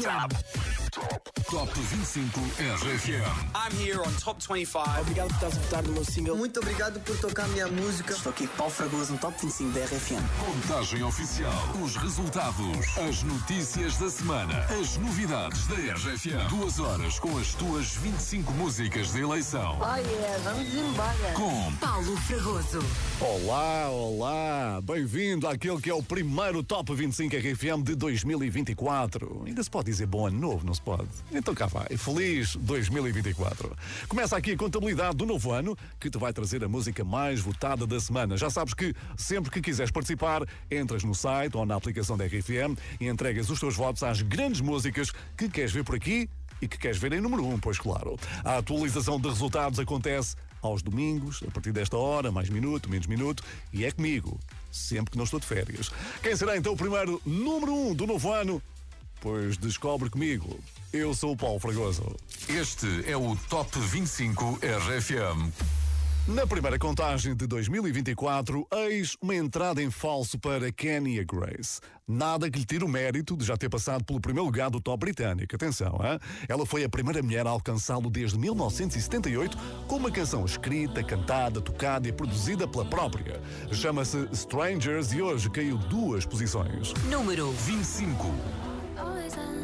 RFM. Top 25 RFM. I'm here on Top 25. Obrigado por estás a votar no meu single. Muito obrigado por tocar a minha música. Estou aqui Paulo Fragoso no Top 25 da RFM. Contagem oficial. Os resultados. As notícias da semana. As novidades da RFM. Duas horas com as tuas 25 músicas de eleição. Oh yeah, vamos embora. Com Paulo Fragoso. Olá, olá! Bem-vindo àquele que é o primeiro Top 25 RFM de 2024. Ainda se pode dizer bom ano novo, não se pode? Então cá vai. Feliz 2024. Começa aqui a contabilidade do novo ano, que te vai trazer a música mais votada da semana. Já sabes que sempre que quiseres participar, entras no site ou na aplicação da RFM e entregas os teus votos às grandes músicas que queres ver por aqui e que queres ver em número 1, um, pois claro. A atualização de resultados acontece aos domingos, a partir desta hora, mais minuto, menos minuto, e é comigo, sempre que não estou de férias. Quem será então o primeiro número 1 um do novo ano? Pois descobre comigo. Eu sou o Paulo Fragoso. este é o Top 25 RFM. Na primeira contagem de 2024, eis uma entrada em falso para Kenya Grace. Nada que lhe tire o mérito de já ter passado pelo primeiro lugar do top britânico. Atenção, hein? ela foi a primeira mulher a alcançá-lo desde 1978 com uma canção escrita, cantada, tocada e produzida pela própria. Chama-se Strangers e hoje caiu duas posições. Número 25.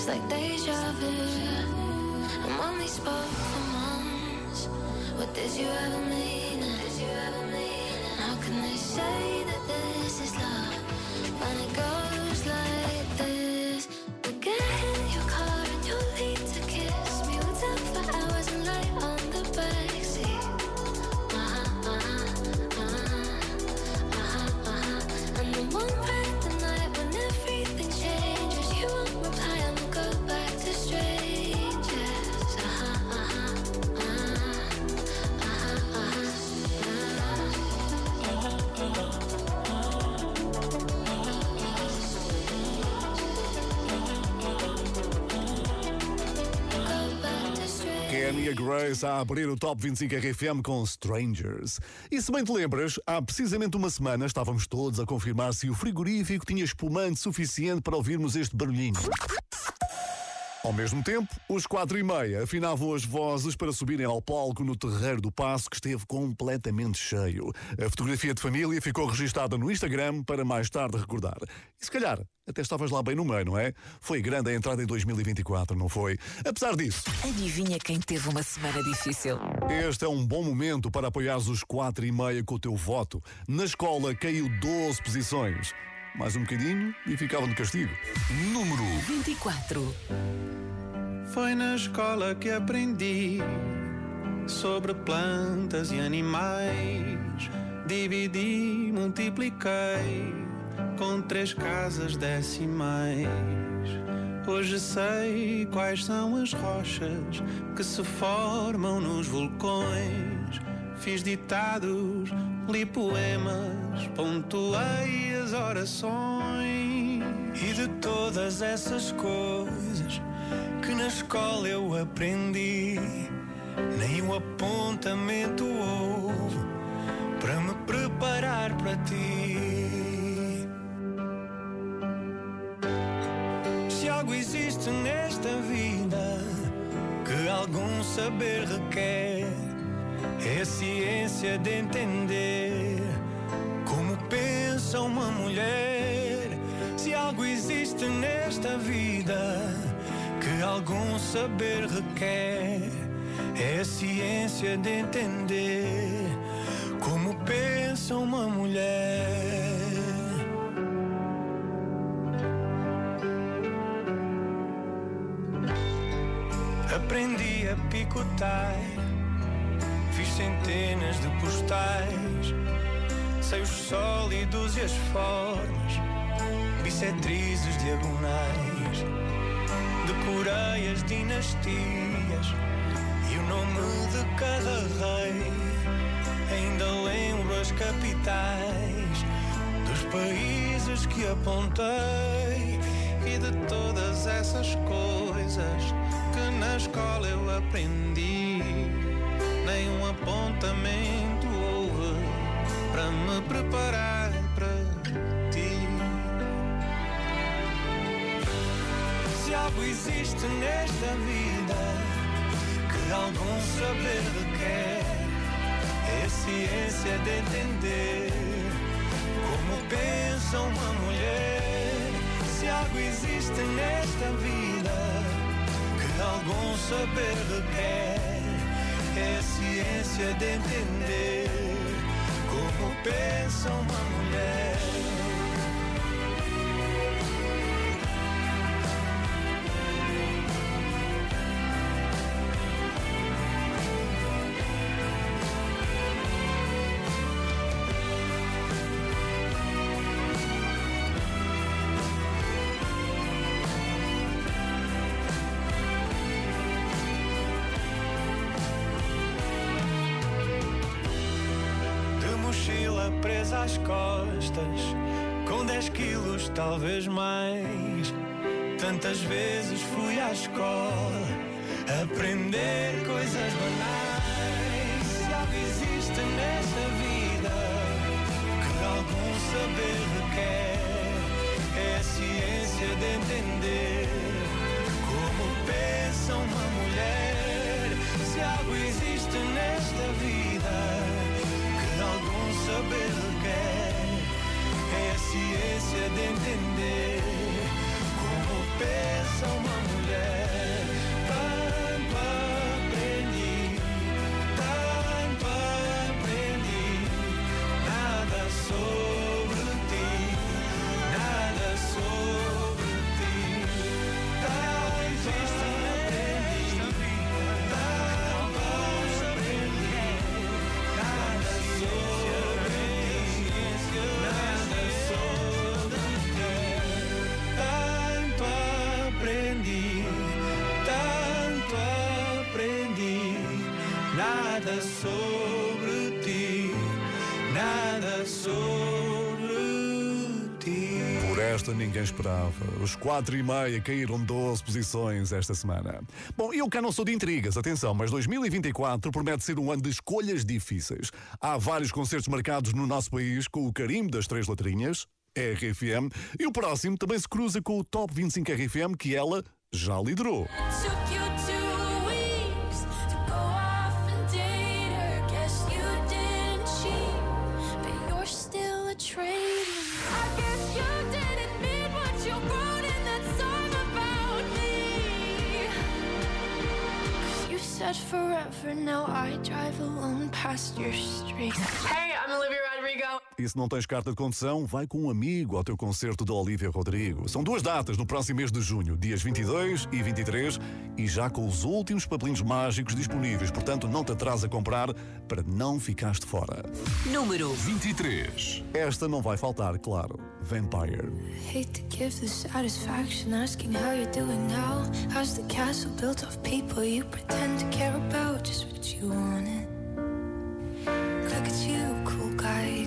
it's like deja vu. When we spoke for months, what did you ever mean? Did you ever mean? How can they say that this is love when it goes Grace a abrir o Top 25 RFM com Strangers. E se bem te lembras, há precisamente uma semana estávamos todos a confirmar se o frigorífico tinha espumante suficiente para ouvirmos este barulhinho. Ao mesmo tempo, os quatro e meia afinavam as vozes para subirem ao palco no Terreiro do Passo, que esteve completamente cheio. A fotografia de família ficou registada no Instagram para mais tarde recordar. E se calhar, até estavas lá bem no meio, não é? Foi grande a entrada em 2024, não foi? Apesar disso, Adivinha quem teve uma semana difícil? este é um bom momento para apoiares os quatro e meia com o teu voto. Na escola caiu 12 posições. Mais um bocadinho e ficava de castigo. Número 24. Foi na escola que aprendi sobre plantas e animais. dividi, multipliquei com três casas decimais. Hoje sei quais são as rochas que se formam nos vulcões. Fiz ditados, li poemas, pontuei orações. E de todas essas coisas que na escola eu aprendi, nem um apontamento houve para me preparar para ti. Se algo existe nesta vida que algum saber requer, é a ciência de entender pensa uma mulher. Se algo existe nesta vida que algum saber requer, é a ciência de entender como pensa uma mulher. Aprendi a picotar, fiz centenas de postais, sei os sólidos e as formas, bissetrizes diagonais, decorei as dinastias e o nome de cada rei. Ainda lembro as capitais dos países que apontei e de todas essas coisas que na escola eu aprendi. Nenhum apontamento houve para me preparar para ti. Se algo existe nesta vida que algum saber requer, é a ciência de entender como pensa uma mulher. Se algo existe nesta vida que algum saber requer, é a ciência de entender pensa uma mulher. Presa às costas, com 10 quilos, talvez mais. Tantas vezes fui à escola aprender coisas banais. Se algo existe nesta vida que algum saber requer, é a ciência de entender como pensa uma mulher. Se algo existe nesta vida que algum saber requer, ciência de entender ninguém esperava. Os quatro e meia caíram 12 posições esta semana. Bom, eu cá não sou de intrigas, atenção, mas 2024 promete ser um ano de escolhas difíceis. Há vários concertos marcados no nosso país com o carimbo das três letrinhas, RFM, e o próximo também se cruza com o Top 25 RFM que ela já liderou. Now I drive alone past your street. Hey, I'm Olivia Rodrigo. E se não tens carta de condução, vai com um amigo ao teu concerto da Olivia Rodrigo. São duas datas no próximo mês de junho, dias 22 e 23, e já com os últimos papelinhos mágicos disponíveis. Portanto, não te atrasa a comprar para não ficares de fora. Número 23. Esta não vai faltar, claro. Vampire. Hate to give the satisfaction asking how you're doing now. How's the castle built of people you pretend to care about? Just what you wanted. Look at you, cool guy,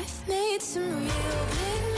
I've made some real big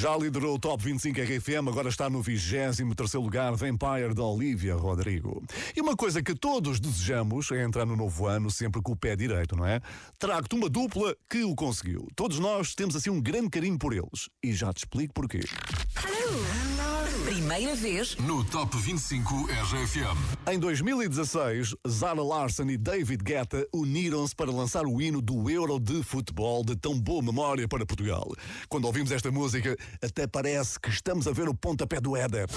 Já liderou o Top 25 RFM, agora está no 23 lugar, Vampire da Olivia Rodrigo. E uma coisa que todos desejamos é entrar no novo ano sempre com o pé direito, não é? Trago-te uma dupla que o conseguiu. Todos nós temos assim um grande carinho por eles. E já te explico porquê. Primeira vez No Top 25 RFM. Em 2016, Zara Larson e David Guetta uniram-se para lançar o hino do Euro de futebol de tão boa memória para Portugal. Quando ouvimos esta música, até parece que estamos a ver o pontapé do Éder.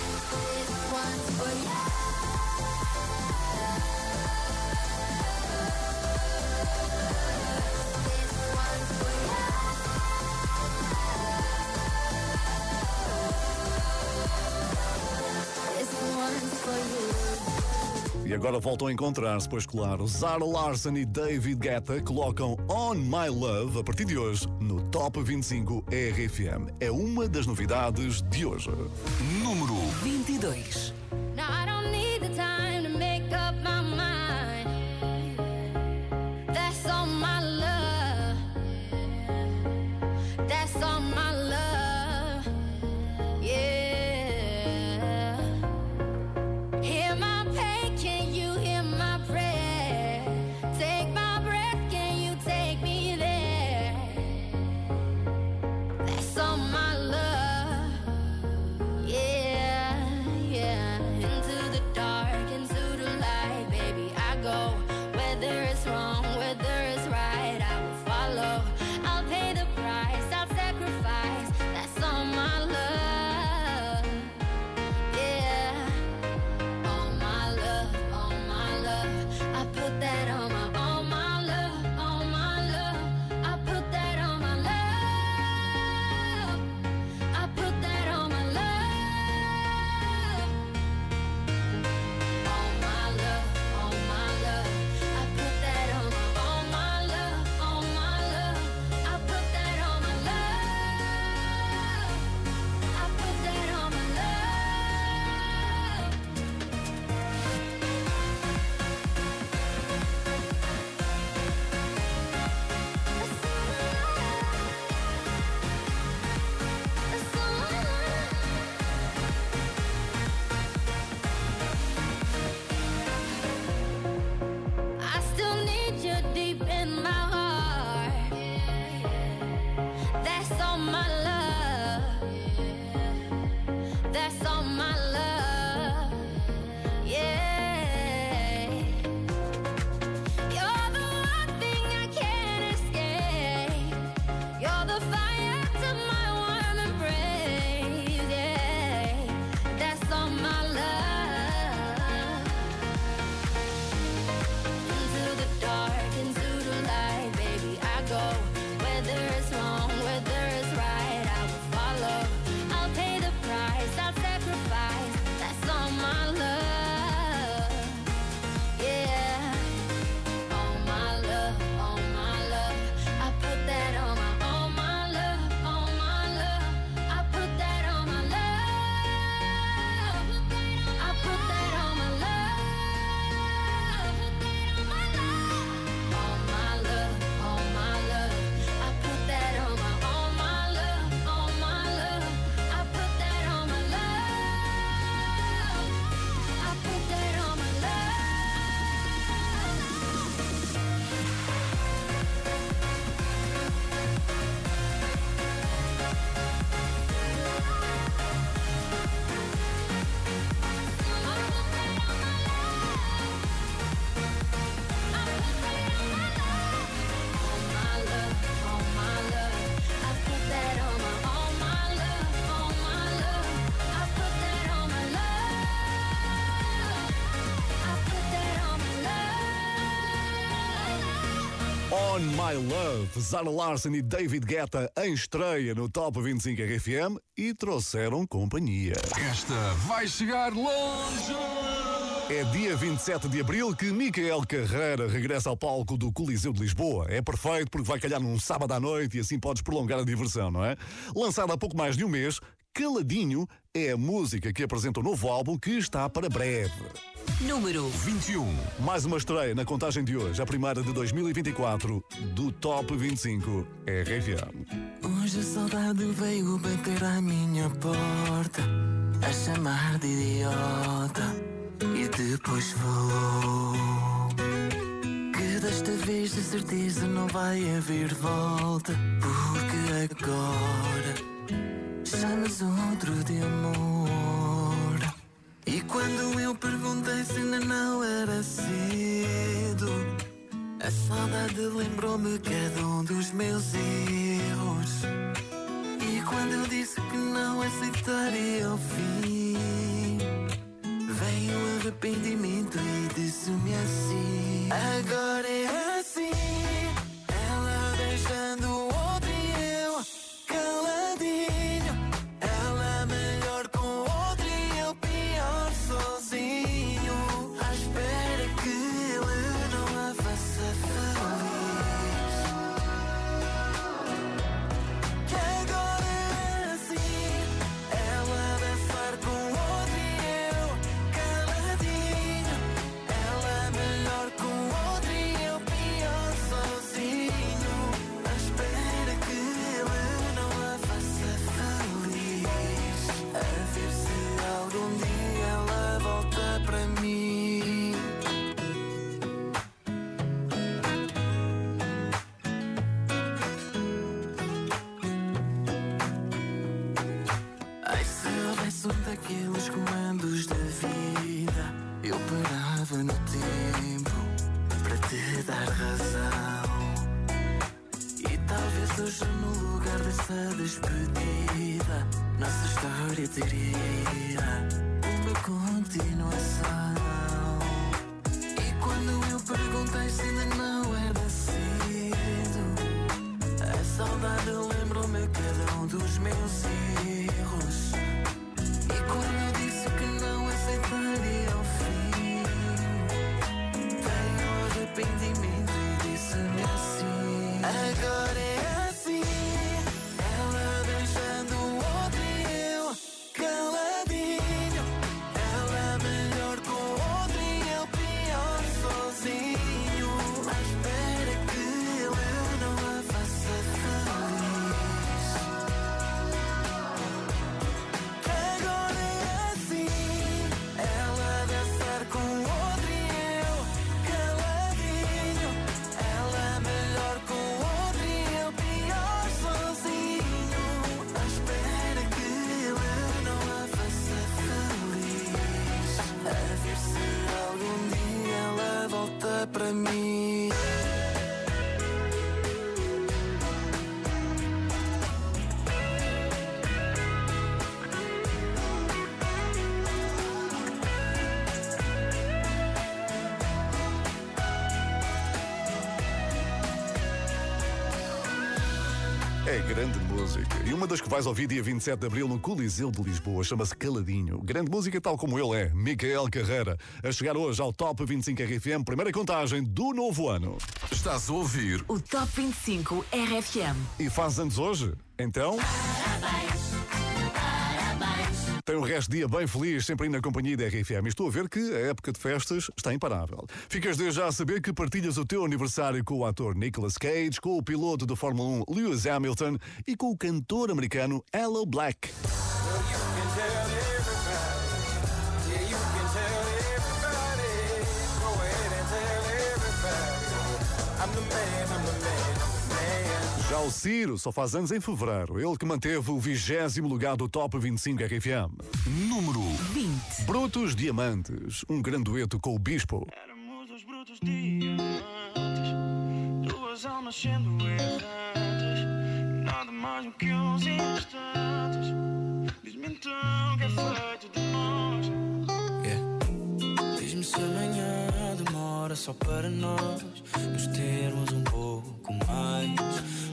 Agora voltam a encontrar-se, pois claro, Zara Larson e David Guetta colocam On My Love a partir de hoje no Top 25 RFM. É uma das novidades de hoje. Número 22. Now my love. On My Love, Zara Larson e David Guetta em estreia no Top 25 RFM e trouxeram companhia. Esta vai chegar longe. É dia 27 de abril que Micael Carreira regressa ao palco do Coliseu de Lisboa. É perfeito porque vai calhar num sábado à noite e assim podes prolongar a diversão, não é? Lançado há pouco mais de um mês, Caladinho é a música que apresenta o novo álbum que está para breve. Número 21. Mais uma estreia na contagem de hoje, a primeira de 2024 do Top 25 RFM. Hoje a saudade veio bater à minha porta, a chamar de idiota e depois falou que desta vez de certeza não vai haver volta, porque agora chamas outro de amor. E quando eu perguntei se ainda não era cedo, a saudade lembrou-me cada um dos meus erros. E quando eu disse que não aceitaria o fim, veio o arrependimento e disse-me assim: Agora é assim, daqueles comandos da vida, eu parava no tempo para te dar razão. E talvez hoje, no lugar dessa despedida, nossa história teria uma continuação. E quando eu perguntei se ainda não era cedo, a saudade lembrou-me cada um dos meus erros. É grande música. E uma das que vais ouvir dia 27 de Abril no Coliseu de Lisboa chama-se Caladinho. Grande música tal como ele é, Micael Carreira. A chegar hoje ao Top 25 RFM, primeira contagem do novo ano. Estás a ouvir O Top 25 RFM. E faz anos hoje? Então... Tem um resto de dia bem feliz, sempre na companhia da RFM. Estou a ver que a época de festas está imparável. Ficas desde já a saber que partilhas o teu aniversário com o ator Nicolas Cage, com o piloto da Fórmula 1 Lewis Hamilton e com o cantor americano Hello Black. Já o Ciro só faz anos em fevereiro. Ele que manteve o vigésimo lugar do Top 25 RFM. número 20. Brutos Diamantes, um grande dueto com o Bispo. Éramos os brutos diamantes, duas almas sendo errantes, nada mais do que uns instantes. Diz-me então que é feito de nós. Diz-me se amanhã demora só para nós nos termos um pouco mais.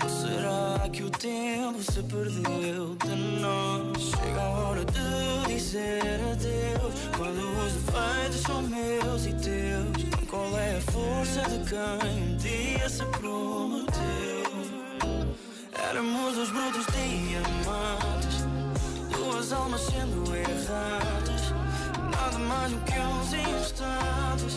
Ou será que o tempo se perdeu de nós? Chega a hora de dizer adeus. Quando os defeitos são meus e teus. Qual é a força de quem um dia se prometeu? Éramos os brutos diamantes, duas almas sendo errantes. Nada mais do que uns instantes.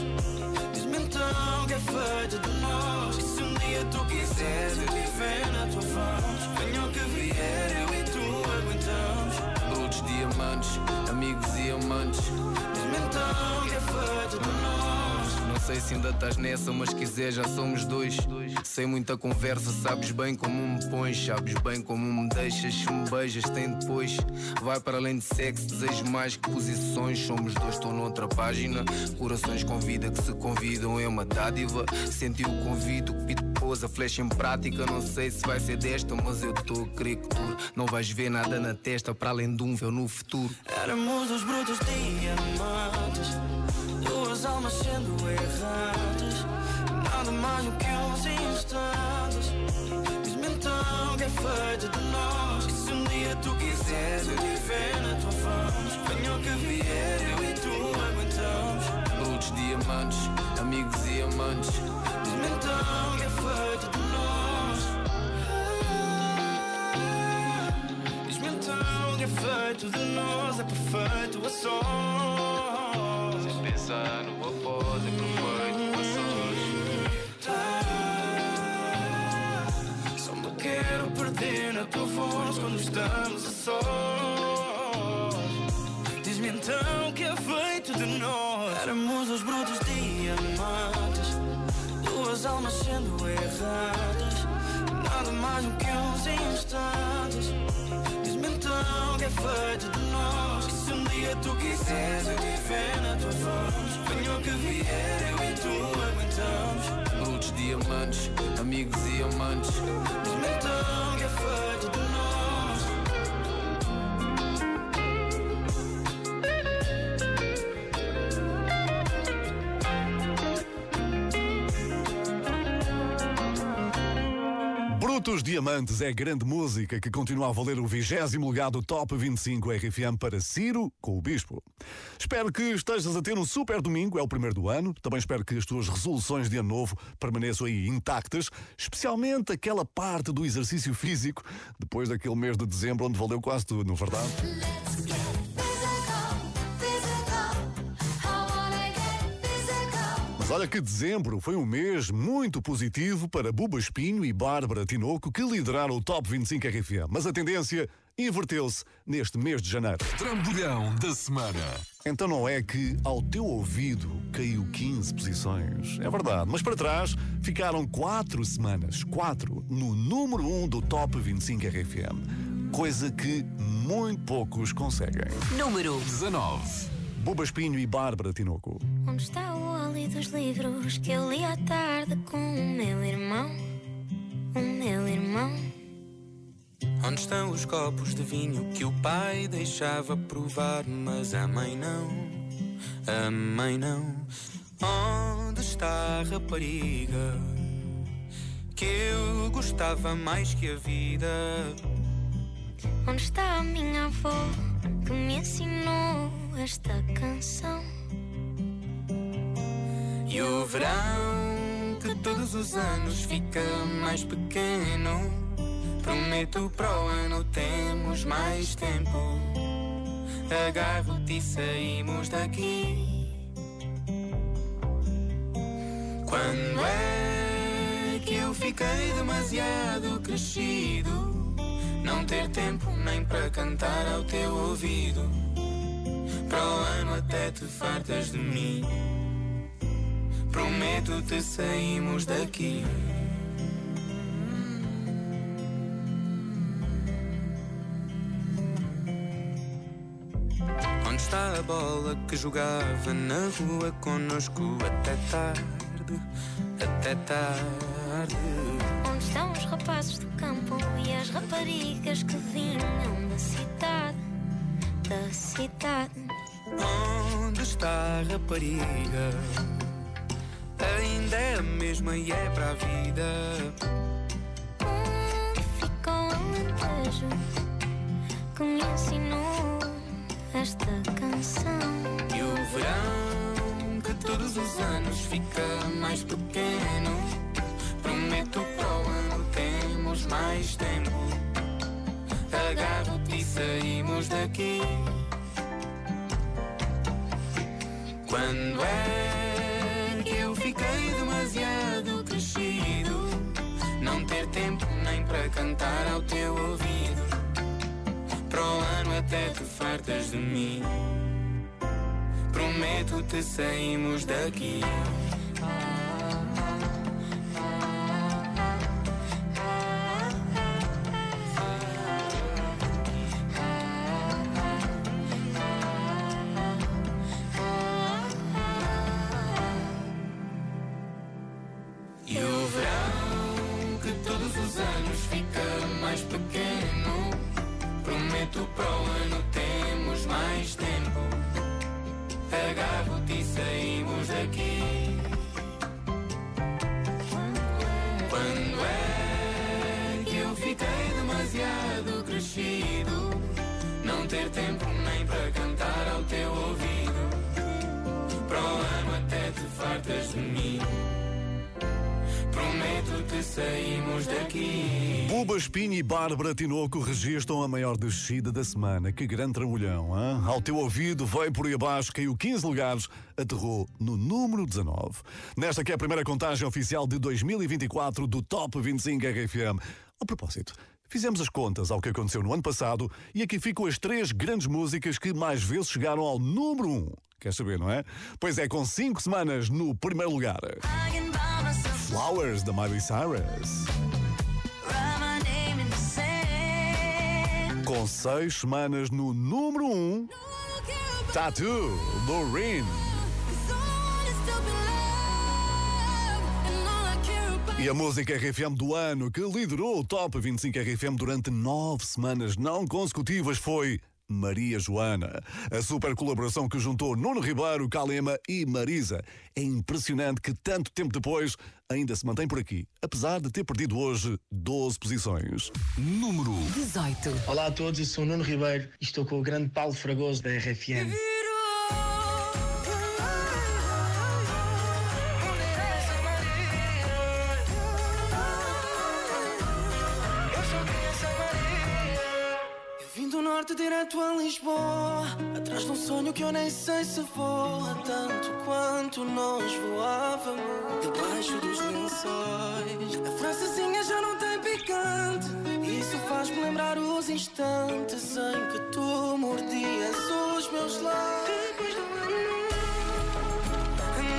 Diz-me então que é feito de nós. E se um dia tu quiseres eu viver na tua voz, venha o que vier, eu e tu aguentamos. Brutos, diamantes, amigos e amantes. Diz-me então que é feito de nós. Sei se ainda estás nessa, mas quiser já somos dois. Sem muita conversa, sabes bem como me pões, sabes bem como me deixas. Se me beijas, tem depois. Vai para além de sexo, desejo mais que posições. Somos dois, estou noutra página. Corações com vida que se convidam é uma dádiva. Senti o convite, o pito a flecha em prática. Não sei se vai ser desta, mas eu estou a crer que tu não vais ver nada na testa para além de um véu no futuro. Éramos os brutos diamantes, duas almas sendo errantes. Nada mais do que uns instantes. Diz-me então que é feito de nós. E se um dia tu quiseres eu viver na tua venha o que vier, eu e tu aguentamos. Brutos, diamantes, amigos e amantes. Diz-me então que é feito de nós. Diz-me então que é feito de nós, é perfeito a sós. Pensar no é perfeito a sós. Só me quero perder na tua voz quando estamos a sós. Diz-me então que é feito de nós. Éramos os brutos diamantes, duas almas sendo erradas. Do que uns instantes. Diz-me então que é feito de nós. E se um dia tu quiseres eu viver na tua voz, venha que vier, eu e tu aguentamos. Brutos, diamantes, amigos e amantes. Diz-me então que é feito de nós. Diamantes é grande música que continua a valer o vigésimo lugar do Top 25 RFM para Ciro com o Bispo. Espero que estejas a ter um super domingo, é o primeiro do ano. Também espero que as tuas resoluções de ano novo permaneçam aí intactas, especialmente aquela parte do exercício físico, depois daquele mês de dezembro onde valeu quase tudo, não é verdade? Olha que dezembro foi um mês muito positivo para Buba Espinho e Bárbara Tinoco, que lideraram o Top 25 RFM. Mas a tendência inverteu-se neste mês de janeiro. Trambolhão da semana. Então não é que ao teu ouvido caiu 15 posições. É verdade, mas para trás ficaram 4 semanas, 4, no número 1 do Top 25 RFM. Coisa que muito poucos conseguem. Número 19. Buba Espinho e Bárbara Tinoco. Onde está o óleo dos livros que eu li à tarde com o meu irmão? O meu irmão. Onde estão os copos de vinho que o pai deixava provar, mas a mãe não? A mãe não. Onde está a rapariga que eu gostava mais que a vida. Onde está a minha avó que me ensinou esta canção? E o verão que todos os anos fica mais pequeno. Prometo para o ano temos mais tempo. Agarro-te e saímos daqui. Quando é que eu fiquei demasiado crescido? Não ter tempo nem para cantar ao teu ouvido. Para o ano até te fartas de mim. Prometo-te saímos daqui. Onde está a bola que jogava na rua conosco até tarde? Até tarde. Onde estão os rapazes do campo e as raparigas que vinham da cidade? Da cidade. Onde está a rapariga? Ainda é a mesma e é para a vida. Onde fica o alentejo que me ensinou esta canção? E o verão que todos os anos fica mais pequeno. Prometo para o ano temos mais tempo. Agarro-te e saímos daqui. Quando é que eu fiquei demasiado crescido? Não ter tempo nem para cantar ao teu ouvido. Para o ano até te fartas de mim. Prometo-te saímos daqui. Bárbara Tinoco registram a maior descida da semana. Que grande trambolhão, hein? Ao teu ouvido, veio por aí abaixo, caiu 15 lugares, aterrou no número 19. Nesta que é a primeira contagem oficial de 2024 do Top 25 RFM. A propósito, fizemos as contas ao que aconteceu no ano passado e aqui ficam as três grandes músicas que mais vezes chegaram ao número 1. Quer saber, não é? Pois é, com 5 semanas no primeiro lugar. Flowers, da Miley Cyrus. Com seis semanas no número 1, um, Tattoo, Loreen. E a música RFM do ano que liderou o Top 25 RFM durante nove semanas não consecutivas foi Maria Joana. A super colaboração que juntou Nuno Ribeiro, Calema e Marisa. É impressionante que tanto tempo depois ainda se mantém por aqui, apesar de ter perdido hoje 12 posições. Número 18. Olá a todos, eu sou o Nuno Ribeiro e estou com o grande Paulo Fragoso da RFM. Direto a Lisboa Atrás de um sonho que eu nem sei se voa Tanto quanto nós voávamos Debaixo dos lençóis. A francesinha já não tem picante Isso faz-me lembrar os instantes Em que tu mordias os meus lábios. Depois do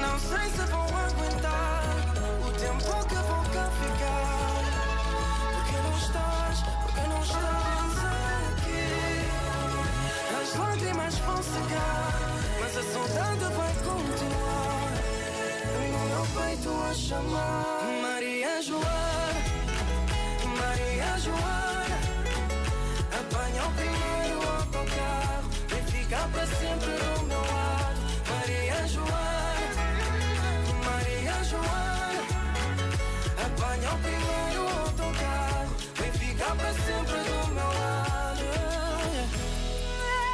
Não sei se vou No peito a chamar Maria Joana Maria Joana. Apanha o primeiro autocarro Vem ficar para sempre do meu lado. Maria Joana Maria Joana. Apanha o primeiro ficar para sempre do meu lado.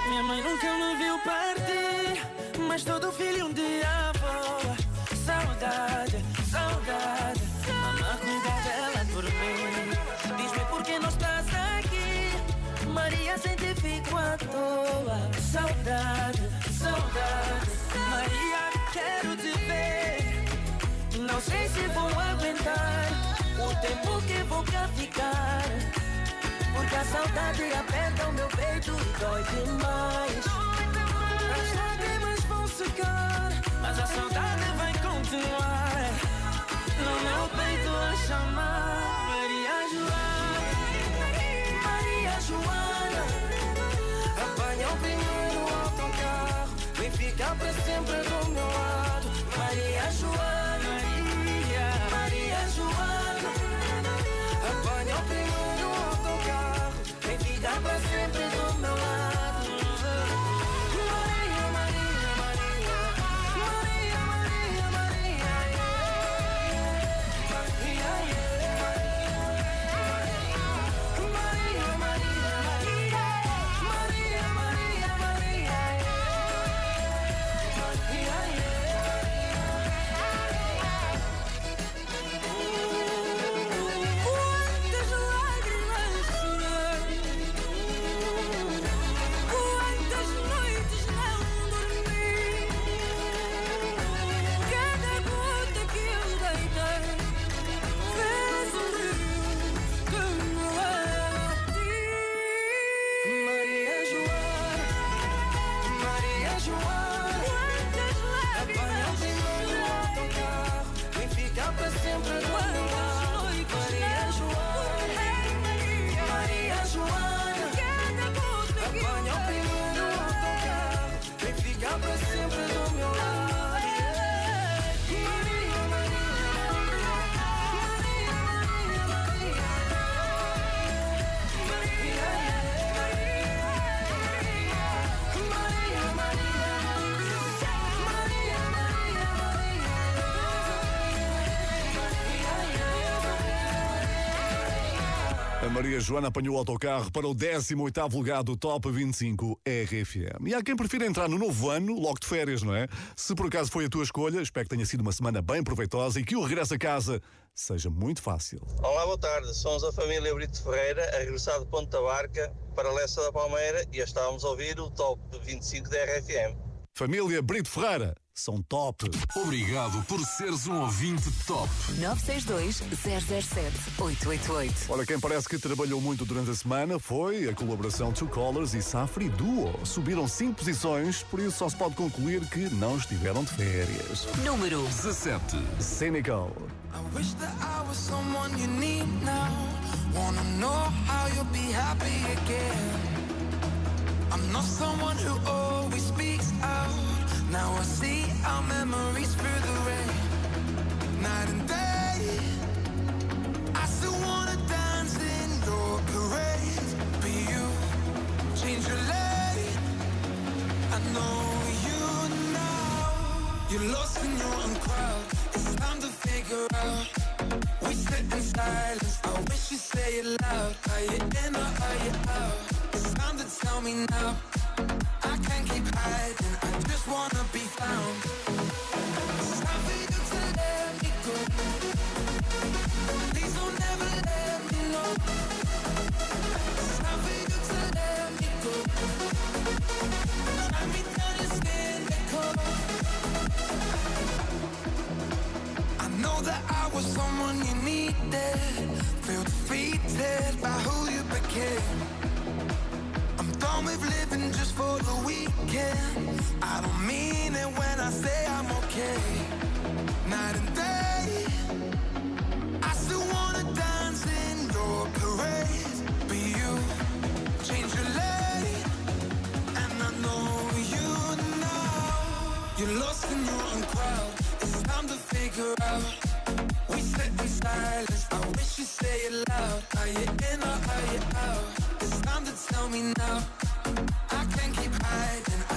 Minha mãe nunca me viu partir, mas todo filho Saudade, saudade, Maria quero te ver. Não sei se vou aguentar o tempo que vou cá ficar. Porque a saudade aperta o meu peito e dói demais. As lágrimas vão secar, mas a saudade vai continuar. No meu peito a chamar Maria Joana, Maria Joana. O primeiro autocarro, vem ficar para sempre do meu lado. Maria Joana, Maria, Maria Joana. Apanha o primeiro autocarro, vem ficar para sempre do meu lado. A Joana apanhou o autocarro para o 18º lugar do Top 25 RFM. E há quem prefira entrar no novo ano, logo de férias, não é? Se por acaso foi a tua escolha, espero que tenha sido uma semana bem proveitosa e que o regresso a casa seja muito fácil. Olá, boa tarde. Somos a família Brito Ferreira, a regressar de Ponta Barca para Lessa da Palmeira e estávamos a ouvir o Top 25 da RFM. Família Brito Ferreira, são top. Obrigado por seres um ouvinte top. 962 007 888. Olha, quem parece que trabalhou muito durante a semana foi a colaboração Two Colors e Safri Duo. Subiram cinco posições, por isso só se pode concluir que não estiveram de férias. Número 17. Cynical. I wish that I was someone you need now. Wanna know how you'll be happy again. I'm not someone who always speaks out. Now I see our memories through the rain. Night and day. I still wanna dance in your parade. But you change your lane. I know you now. You're lost in your own crowd. It's time to figure out. We sit in silence. I wish you say it loud. Are you in or are you out? It's time to tell me now. I can't keep hiding. I just wanna be found. You to let me go. Please don't ever let me know. You to let me go. Me down and cold. I know that I was someone you needed. Feel defeated by who you became. I'm with living just for the weekend. I don't mean it when I say I'm okay. Night and day, I still wanna dance in your parade. But you change your lane, and I know you now. You're lost in your own crowd. It's time to figure out. We sit in silence. I wish you'd say it loud. Are you in or are you out? It's time to tell me now. I can't keep hiding.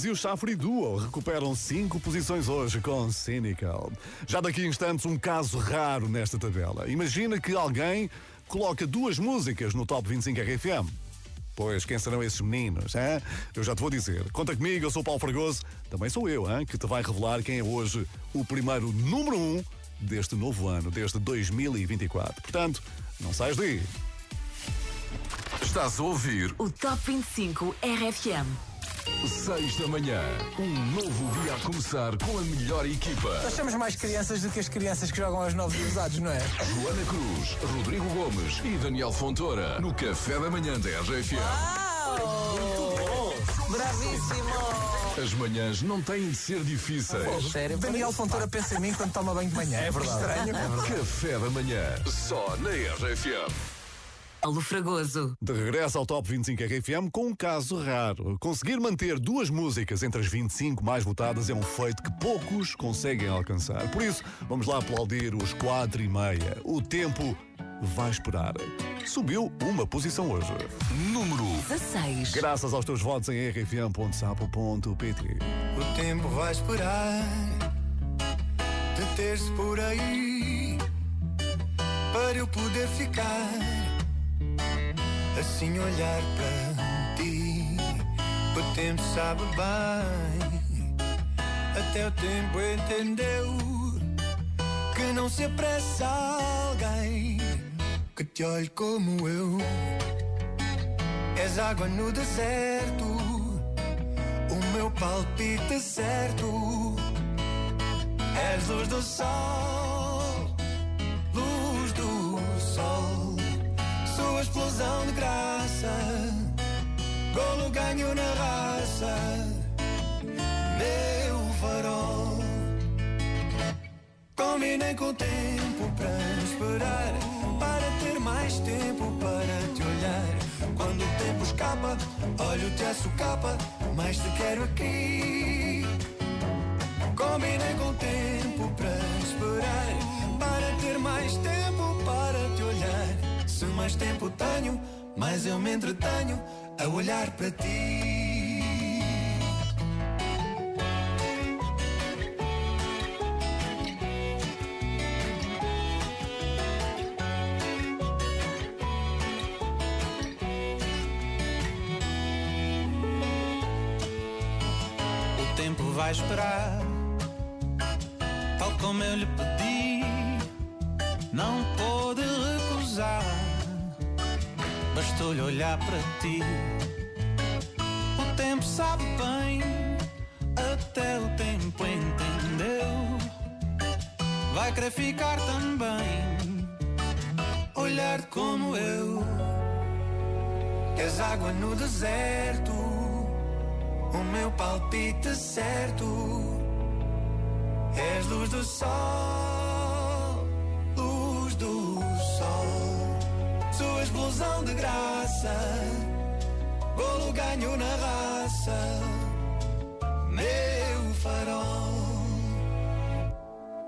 Colors e o Chafre Duo recuperam cinco posições hoje com Cynical. Já daqui a instantes, um caso raro nesta tabela. Imagina que alguém coloca duas músicas no Top 25 RFM. Pois, quem serão esses meninos, hein? Eu já te vou dizer. Conta comigo, eu sou o Paulo Fragoso. Também sou eu, hein? Que te vai revelar quem é hoje o primeiro número um deste novo ano, desde 2024. Portanto, não saias daí. Estás a ouvir O Top 25 RFM. 6 da manhã. Um novo dia a começar com a melhor equipa. Nós somos mais crianças do que as crianças que jogam aos novos usados, não é? Joana Cruz, Rodrigo Gomes e Daniel Fontoura. No café da manhã da RFM. Bravíssimo! As manhãs não têm de ser difíceis. Daniel Fontoura pensa em mim quando toma banho de manhã. É verdade. Estranho. Café da manhã. Só na RFM. Paulo Fragoso. De regresso ao Top 25 RFM com um caso raro. Conseguir manter duas músicas entre as 25 mais votadas é um feito que poucos conseguem alcançar. Por isso, vamos lá aplaudir os 4 e meia. O tempo vai esperar. Subiu uma posição hoje. Número 16. Graças aos teus votos em rfm.sapo.pt. O tempo vai esperar de ter-se por aí para eu poder ficar assim olhar para ti. O tempo sabe bem, até o tempo entendeu que não se apressa alguém que te olhe como eu. És água no deserto o meu palpite certo. És luz do sol, luz do sol, sua explosão de graça, golo ganho na raça, meu farol. Combinei com o tempo para esperar, para ter mais tempo para te olhar. Quando o tempo escapa, olho-te a socapa, mas te quero aqui. Combinei com o tempo para esperar, para ter mais tempo. Se mais tempo tenho, mais eu me entretenho a olhar para ti. Ti. O tempo sabe bem, até o tempo entendeu. Vai querer ficar também, olhar como eu. És água no deserto o meu palpite certo. És luz do sol, luz do sol, sua explosão de graça, golo ganho na raça, meu farol.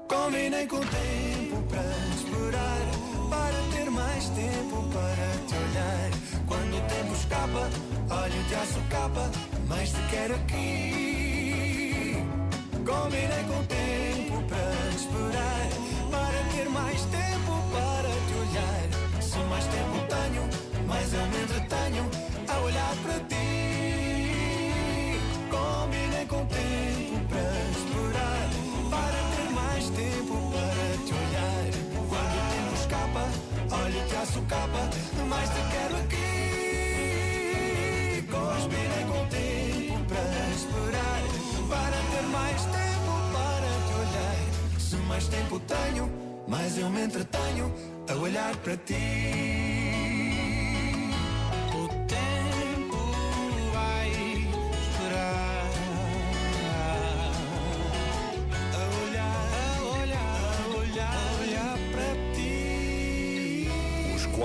Combinei com o tempo para esperar, para ter mais tempo para te olhar. Quando o tempo escapa, olho-te a socapa, mas te quero aqui. Combinei com o tempo para esperar, para ter mais tempo para te olhar. Se mais tempo tenho, mais eu me entretenho olhar para ti. Combinei com o tempo para esperar, para ter mais tempo para te olhar. Quando o tempo escapa, olho-te a socapa, mas te quero aqui. Combinei com o tempo para esperar, para ter mais tempo para te olhar. Se mais tempo tenho, mais eu me entretenho a olhar para ti.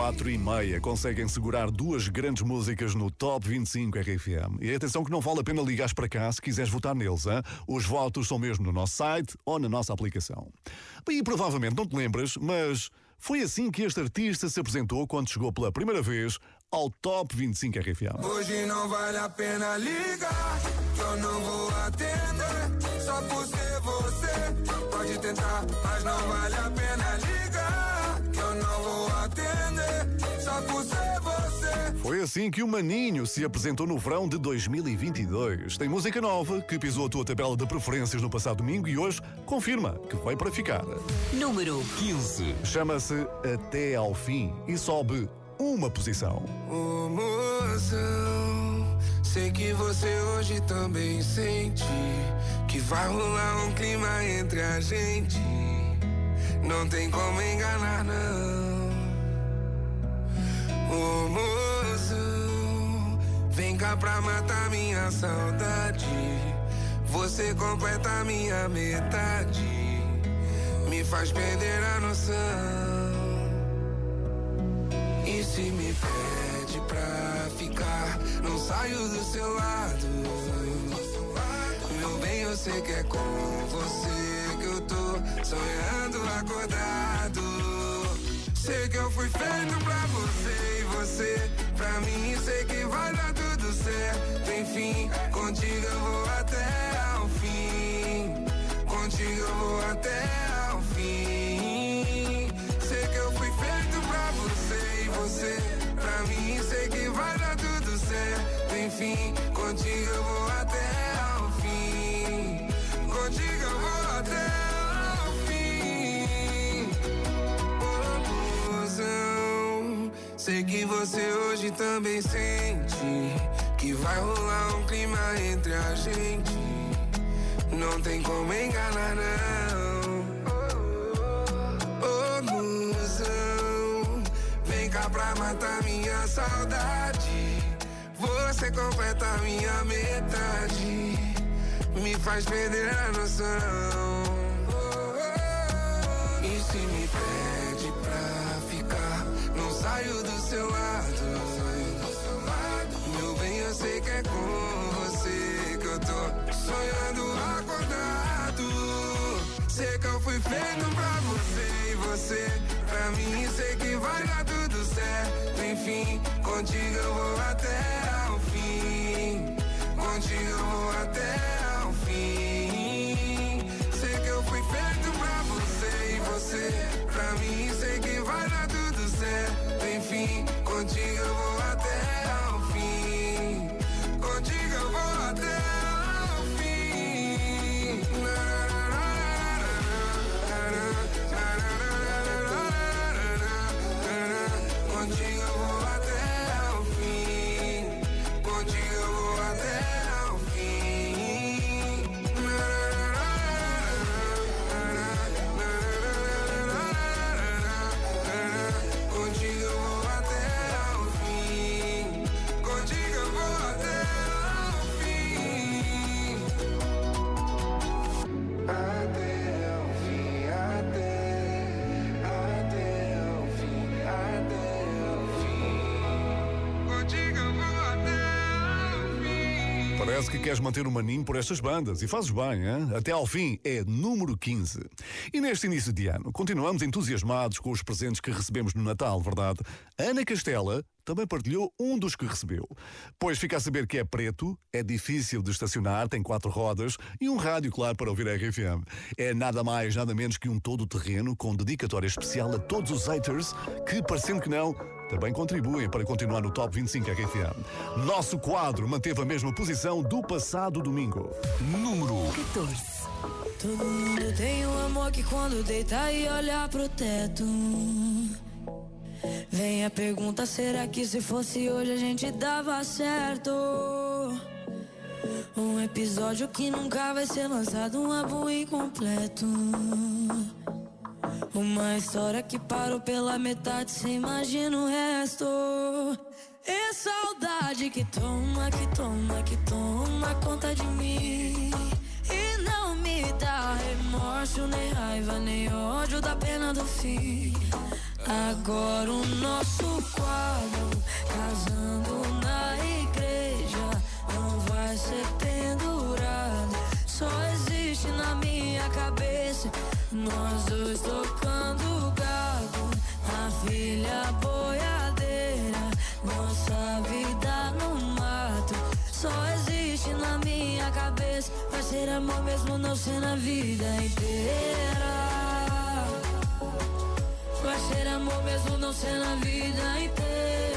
4 e meia conseguem segurar duas grandes músicas no Top 25 RFM. E atenção que não vale a pena ligares para cá se quiseres votar neles. Hein? Os votos são mesmo no nosso site ou na nossa aplicação. E provavelmente não te lembras, mas foi assim que este artista se apresentou quando chegou pela primeira vez ao Top 25 RFM. Hoje não vale a pena ligar, eu não vou atender. Só por ser você, pode tentar, mas não vale a pena ligar, Foi assim que o Maninho se apresentou no verão de 2022. Tem música nova que pisou a tua tabela de preferências no passado domingo e hoje confirma que veio para ficar. Número 15. Chama-se Até ao Fim e sobe uma posição. Mozão, sei que você hoje também sente que vai rolar um clima entre a gente. Não tem como enganar, não. Pra matar minha saudade. Você completa minha metade, me faz perder a noção. E se me pede pra ficar, não saio do seu lado. Meu bem, eu sei que é com você que eu tô sonhando acordado. Sei que eu fui feito pra você e você pra mim. Sei que vai dar tudo certo. Enfim, contigo eu vou até ao fim. Contigo eu vou até ao fim. Sei que eu fui feito pra você e você pra mim. Sei que vai dar tudo certo. Enfim, contigo eu vou até ao fim. Contigo eu vou até ao fim. Mozão, Sei que você hoje também sente que vai rolar um clima entre a gente. Não tem como enganar, não. Ô, musão, vem cá pra matar minha saudade. Você completa minha metade, me faz perder a noção. E se me pede pra ficar, não saio do seu lado. Sei que é com você que eu tô sonhando acordado. Sei que eu fui feito pra você e você pra mim. Sei que vai dar tudo certo. Enfim, contigo eu vou até ao fim. Contigo eu vou até ao fim. Sei que eu fui feito pra você e você pra mim. Sei que vai dar tudo certo. Enfim, contigo eu vou queres manter o maninho por estas bandas e fazes bem, hein? até ao fim é número 15. E neste início de ano, continuamos entusiasmados com os presentes que recebemos no Natal, verdade? Ana Castela também partilhou um dos que recebeu. Pois fica a saber que é preto, é difícil de estacionar, tem quatro rodas e um rádio, claro, para ouvir a RFM. É nada mais, nada menos que um todo-terreno com dedicatória especial a todos os haters que, parecendo que não, também contribuem para continuar no Top 25 RFM. Nosso quadro manteve a mesma posição do passado domingo. Número 14. Todo mundo tem um amor que quando deita e olha pro teto. Vem a pergunta: será que se fosse hoje a gente dava certo? Um episódio que nunca vai ser lançado, um álbum incompleto. Uma história que parou pela metade, cê imagina o resto. É saudade que toma, que toma, que toma conta de mim. E não me dá remorso, nem raiva, nem ódio da pena do fim. Agora o nosso quadro, casando na igreja, não vai ser pendurado. Só existe na minha cabeça, nós dois tocando gado. A filha boiadeira, nossa vida no mato. Só existe na minha cabeça, vai ser amor mesmo não ser na vida inteira. Vai ser amor mesmo não ser na vida inteira.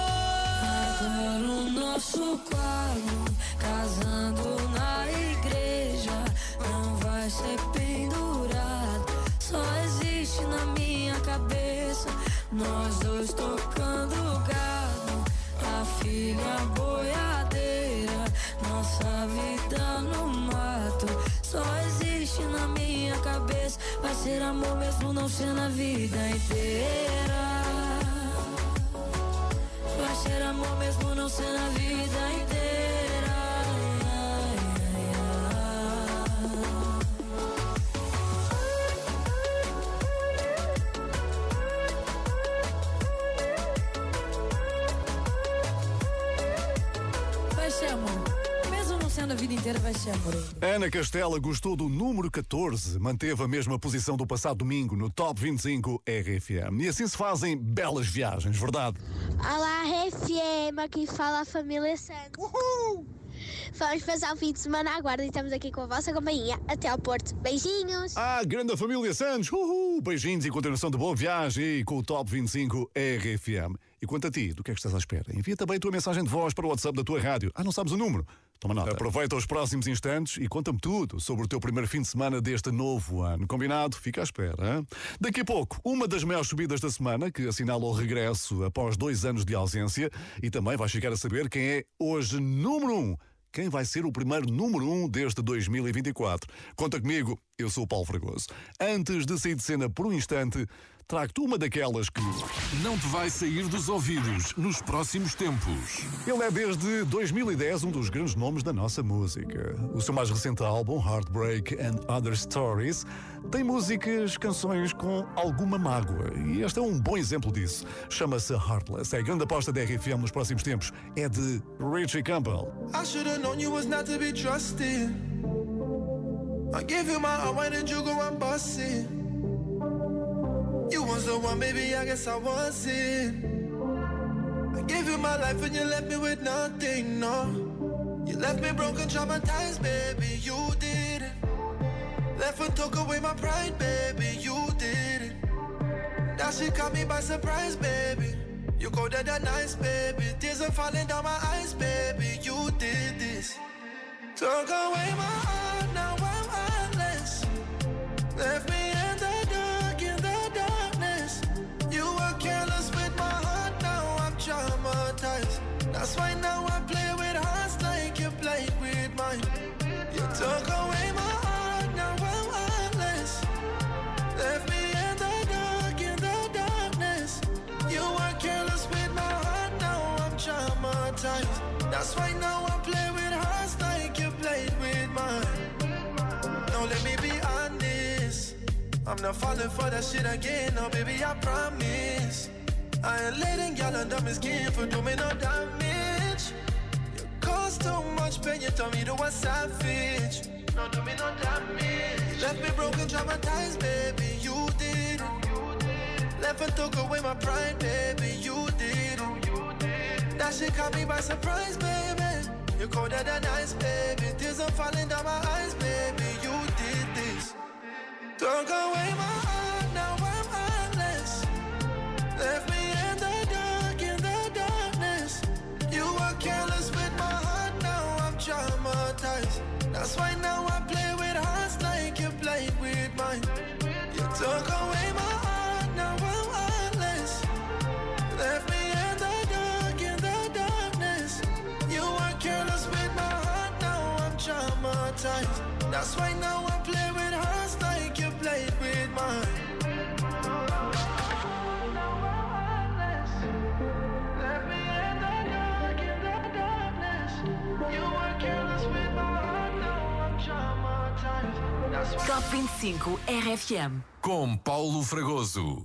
Agora o nosso quadro, casando na igreja, não vai ser pendurado. Só existe na minha cabeça, nós dois tocando gado. A filha boiadeira, nossa vida no mato. Só existe na minha cabeça, vai ser amor mesmo não ser na vida inteira. Ser amor mesmo não ser na vida inteira. Vida inteira, vai ser. Ana Castela gostou do número 14, manteve a mesma posição do passado domingo no Top 25 RFM. E assim se fazem belas viagens, verdade? Olá, RFM, aqui fala a família Santos. Uhul! Vamos passar o fim de semana à guarda e estamos aqui com a vossa companhia. Até ao Porto. Beijinhos! Ah, grande família Santos! Uhul! Beijinhos e continuação de boa viagem com o Top 25 RFM. E quanto a ti, do que é que estás à espera? Envia também a tua mensagem de voz para o WhatsApp da tua rádio. Ah, não sabes o número? Toma nota. Aproveita os próximos instantes e conta-me tudo sobre o teu primeiro fim de semana deste novo ano. Combinado? Fica à espera. Hein? Daqui a pouco, uma das maiores subidas da semana, que assinala o regresso após dois anos de ausência, e também vais chegar a saber quem é hoje número um. Quem vai ser o primeiro número um deste 2024? Conta comigo, eu sou o Paulo Fragoso. Antes de sair de cena por um instante, trago-te uma daquelas que. Não te vai sair dos ouvidos nos próximos tempos. Ele é desde 2010 um dos grandes nomes da nossa música. O seu mais recente álbum, Heartbreak and Other Stories, tem músicas, canções com alguma mágoa. E este é um bom exemplo disso. Chama-se Heartless. É a grande aposta da RFM nos próximos tempos. É de Richie Campbell. I should have known you was not to be trusted. I gave you my heart, why did you go and bust it? You was the one, baby, I guess I was it. I gave you my life and you left me with nothing, no. You left me broken, traumatized, baby, you did it. Left and took away my pride, baby, you did it. That shit caught me by surprise, baby. You go dead that nice, baby. Tears are falling down my eyes, baby. You did this. Took away my heart, now I'm heartless. Left me I'm not falling for that shit again, no baby, I promise. I ain't letting y'all under my skin for doing no damage. You caused too much pain, you told me to a savage. No, do me no damage. Left me broken, traumatized, baby, you did. Left and took away my pride, baby, you did. That shit caught me by surprise, baby. You colder than ice, baby. Tears are falling down my eyes, Took away my heart, now I'm heartless. Left me in the dark, in the darkness. You were careless with my heart, now I'm traumatized. That's why now I play with hearts like you played with mine. You took away my heart, now I'm heartless. Left me in the dark, in the darkness. You were careless with my heart, now I'm traumatized. That's why now I'm Top 25 RFM. Com Paulo Fragoso.